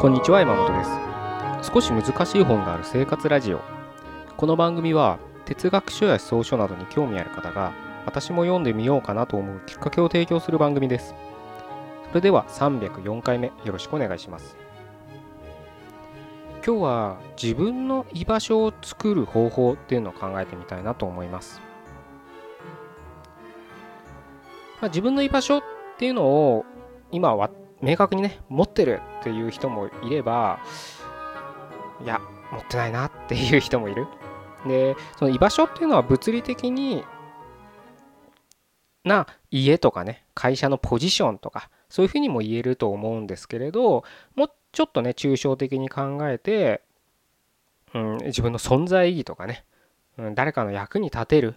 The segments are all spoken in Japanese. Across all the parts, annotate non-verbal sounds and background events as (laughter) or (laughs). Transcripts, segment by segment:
こんにちは山本です。少し難しい本がある生活ラジオ。この番組は哲学書や思想書などに興味ある方が私も読んでみようかなと思うきっかけを提供する番組です。それでは304回目よろしくお願いします。今日は自分の居場所を作る方法っていうのを考えてみたいなと思います、まあ、自分の居場所っていうのを今は明確にね持ってるっていう人もいればいや持ってないなっていう人もいる。でその居場所っていうのは物理的にな家とかね会社のポジションとかそういうふうにも言えると思うんですけれどもうちょっとね抽象的に考えて、うん、自分の存在意義とかね、うん、誰かの役に立てる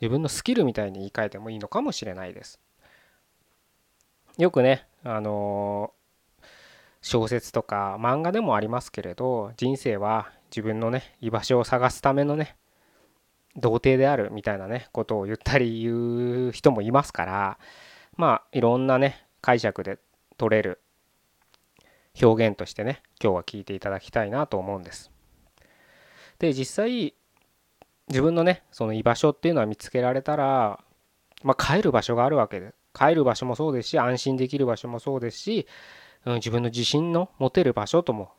自分のスキルみたいに言い換えてもいいのかもしれないです。よくねあの小説とか漫画でもありますけれど人生は自分のね居場所を探すためのね童貞であるみたいなねことを言ったり言う人もいますからまあいろんなね解釈で取れる表現としてね今日は聞いていただきたいなと思うんです。で実際自分のねその居場所っていうのは見つけられたらまあ帰る場所があるわけで帰る場所もそうですし安心できる場所もそうですし、うん、自分の自信の持てる場所とも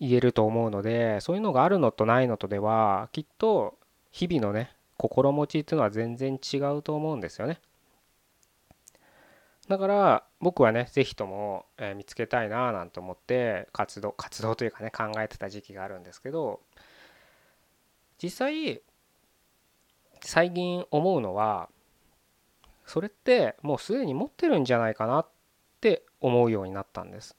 言えると思うのでそういうのがあるのとないのとではきっと日々のね心持ちっていうのは全然違うと思うんですよね。だから僕はね是非とも、え見つけたいななんて思って活動活動というかね考えてた時期があるんですけど実際最近思うのはそれってもうすでに持ってるんじゃないかなって思うようになったんです。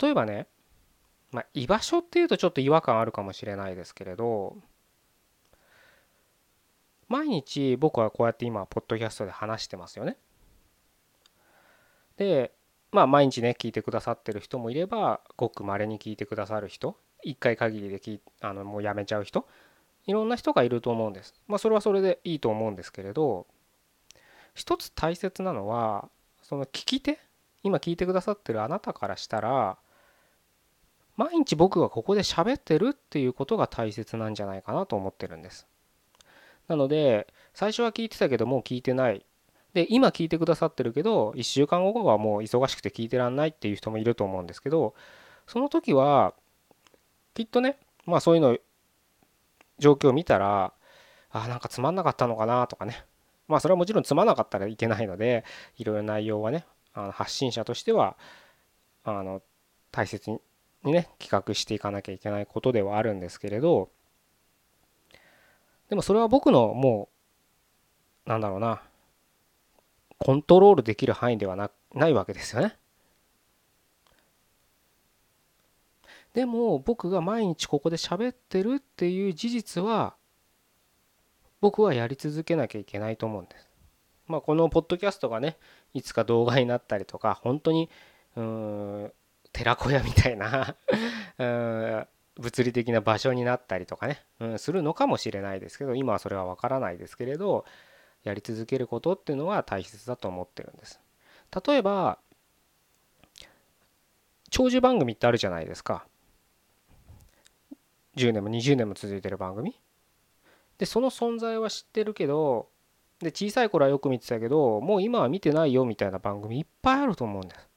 例えばね、まあ、居場所っていうとちょっと違和感あるかもしれないですけれど毎日僕はこうやって今ポッドキャストで話してますよね。でまあ毎日ね聞いてくださってる人もいればごくまれに聞いてくださる人1回限りできあのもうやめちゃう人いろんな人がいると思うんです。まあそれはそれでいいと思うんですけれど一つ大切なのはその聞き手今聞いてくださってるあなたからしたら毎日僕がここで喋ってるっていうことが大切なんじゃないかなと思ってるんです。なので最初は聞いてたけどもう聞いてない。で今聞いてくださってるけど1週間後はもう忙しくて聞いてらんないっていう人もいると思うんですけどその時はきっとねまあそういうの状況を見たらあなんかつまんなかったのかなとかね。まあそれはもちろんつまんなかったらいけないのでいろいろ内容はねあの発信者としてはあの大切にね企画していかなきゃいけないことではあるんですけれどでもそれは僕のもうなんだろうなコントロールできる範囲ではなないわけですよね。でも僕が毎日ここで喋ってるっていう事実は僕はやり続けなきゃいけないと思うんです。まあこのポッドキャストがねいつか動画になったりとか本当にうーん寺子屋みたいな (laughs) 物理的な場所になったりとかね、うん、するのかもしれないですけど今はそれは分からないですけれどやり続けることっていうのは大切だと思ってるんです。例えば長寿番組ってあるじゃないですか。10年も20年も続いてる番組でその存在は知ってるけどで小さい頃はよく見てたけどもう今は見てないよみたいな番組いっぱいあると思うんです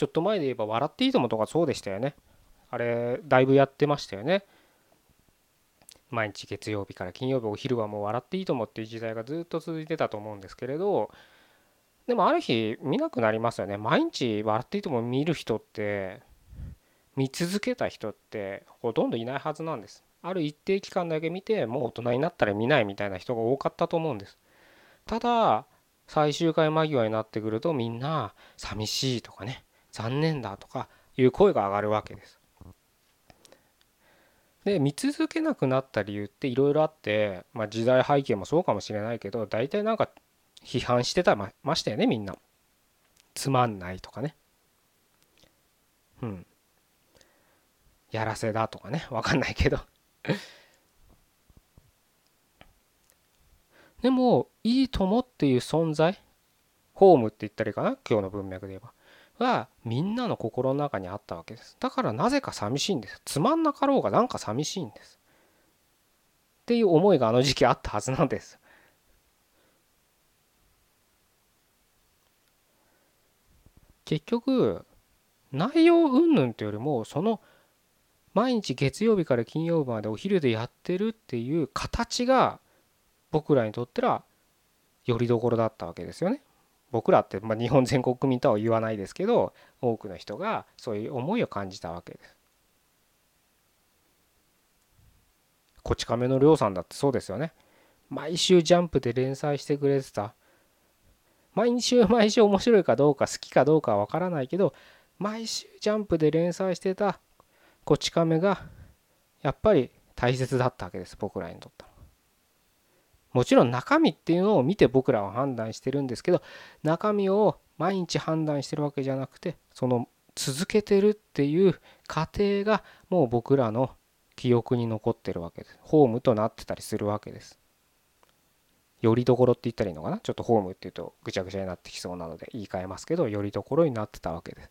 ちょっと前で言えば「笑っていいとも」とかそうでしたよね。あれだいぶやってましたよね。毎日月曜日から金曜日お昼はもう笑っていいと思っていう時代がずっと続いてたと思うんですけれど。でもある日見なくなりますよね。毎日笑っていいとも見る人って見続けた人ってほとんどいないはずなんです。ある一定期間だけ見てもう大人になったら見ないみたいな人が多かったと思うんです。ただ最終回間際になってくるとみんな寂しいとかね。残念だとかいう声が上がるわけです。で見続けなくなった理由っていろいろあって、まあ、時代背景もそうかもしれないけど大体なんか批判してたまましたよねみんな。つまんないとかね。うん。やらせだとかねわかんないけどでもいいともっていう存在？ホームって言ったらいいかな？今日の文脈で言えばはみんなの心の中にあったわけです。だからなぜか寂しいんです。つまんなかろうがなんか寂しいんです。っていう思いがあの時期あったはずなんです。結局内容云々というよりもその毎日月曜日から金曜日までお昼でやってるっていう形が僕らにとってはよりどころだったわけですよね。僕らって、まあ、日本全国民とは言わないですけど多くの人がそういう思いを感じたわけです。こち亀のりょうさんだってそうですよね。毎週ジャンプで連載してくれてた。毎週 (laughs) 毎週面白いかどうか好きかどうかは分からないけど毎週ジャンプで連載してたこち亀がやっぱり大切だったわけです僕らにとってはもちろん中身っていうのを見て僕らは判断してるんですけど中身を毎日判断してるわけじゃなくてその続けてるっていう過程がもう僕らの記憶に残ってるわけです。ホームとなってたりするわけです。よりどころって言ったらいいのかな？ちょっとホームっていうとぐちゃぐちゃになってきそうなので言い換えますけどよりどころになってたわけです。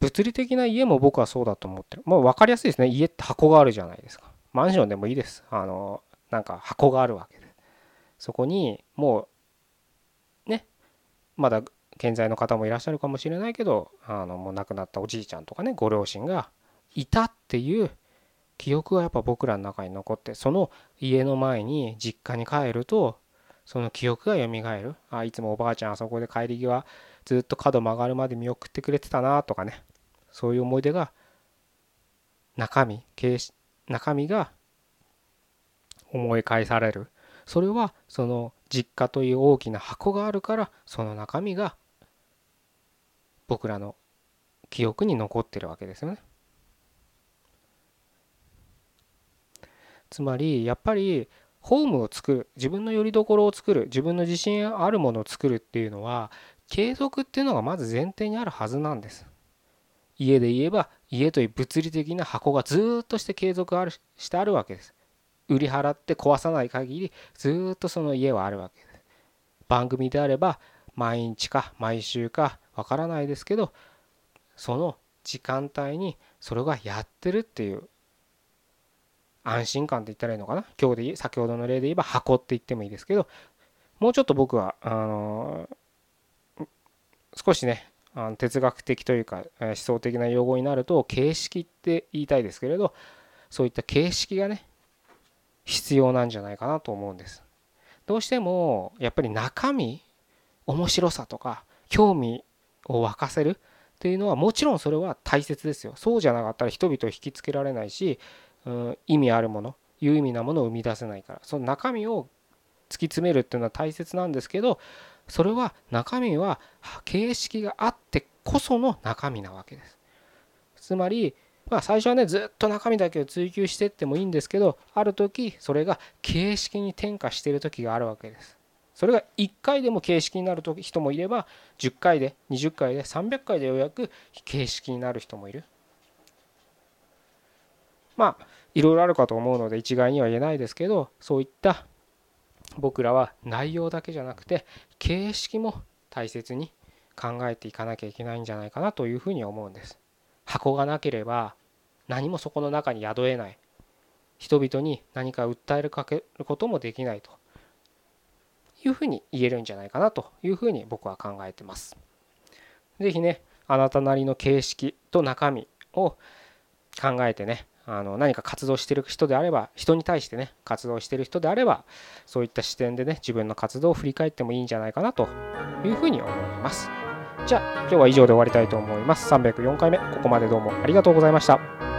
物理的な家も僕はそうだと思ってる。まあ分かりやすいですね。家って箱があるじゃないですか。マンションでもいいです。あの、なんか箱があるわけで。そこにもう、ね、まだ健在の方もいらっしゃるかもしれないけど、あの、もう亡くなったおじいちゃんとかね、ご両親がいたっていう記憶がやっぱ僕らの中に残って、その家の前に実家に帰ると、その記憶が蘇る。あ、いつもおばあちゃんあそこで帰り際、ずっと角曲がるまで見送ってくれてたなとかねそういう思い出が中身中身が思い返されるそれはその実家という大きな箱があるからその中身が僕らの記憶に残ってるわけですよね。つまりやっぱりホームを作る自分の拠り所を作る自分の自信あるものを作るっていうのは継続っていうのがまず前提にあるはずなんです。家で言えば家という物理的な箱がずっとして継続あるしてあるわけです。売り払って壊さない限りずっとその家はあるわけです。番組であれば毎日か毎週かわからないですけどその時間帯にそれがやってるっていう安心感って言ったらいいのかな？今日で先ほどの例で言えば箱って言ってもいいですけどもうちょっと僕はあの少しねあの哲学的というか思想的な用語になると形式って言いたいですけれどそういった形式がね必要なんじゃないかなと思うんです。どうしてもやっぱり中身面白さとか興味を沸かせるっていうのはもちろんそれは大切ですよ。そうじゃなかったら人々を引きつけられないし、うん、意味あるもの有意味なものを生み出せないからその中身を突き詰めるっていうのは大切なんですけどそれは中身は形式があってこその中身なわけです。つまり、まあ、最初はねずっと中身だけを追求してってもいいんですけどある時それが形式に転化している時があるわけです。それが1回でも形式になる人もいれば10回で20回で300回でようやく形式になる人もいる。まあいろいろあるかと思うので一概には言えないですけどそういった僕らは内容だけじゃなくて形式も大切に考えていかなきゃいけないんじゃないかなというふうに思うんです。箱がなければ何もそこの中に宿えない人々に何か訴えるかけることもできないというふうに言えるんじゃないかなというふうに僕は考えてます。是非ねあなたなりの形式と中身を考えてねあの何か活動してる人であれば人に対してね活動してる人であればそういった視点でね自分の活動を振り返ってもいいんじゃないかなというふうに思います。じゃあ今日は以上で終わりたいと思います。304回目ここまでどうもありがとうございました。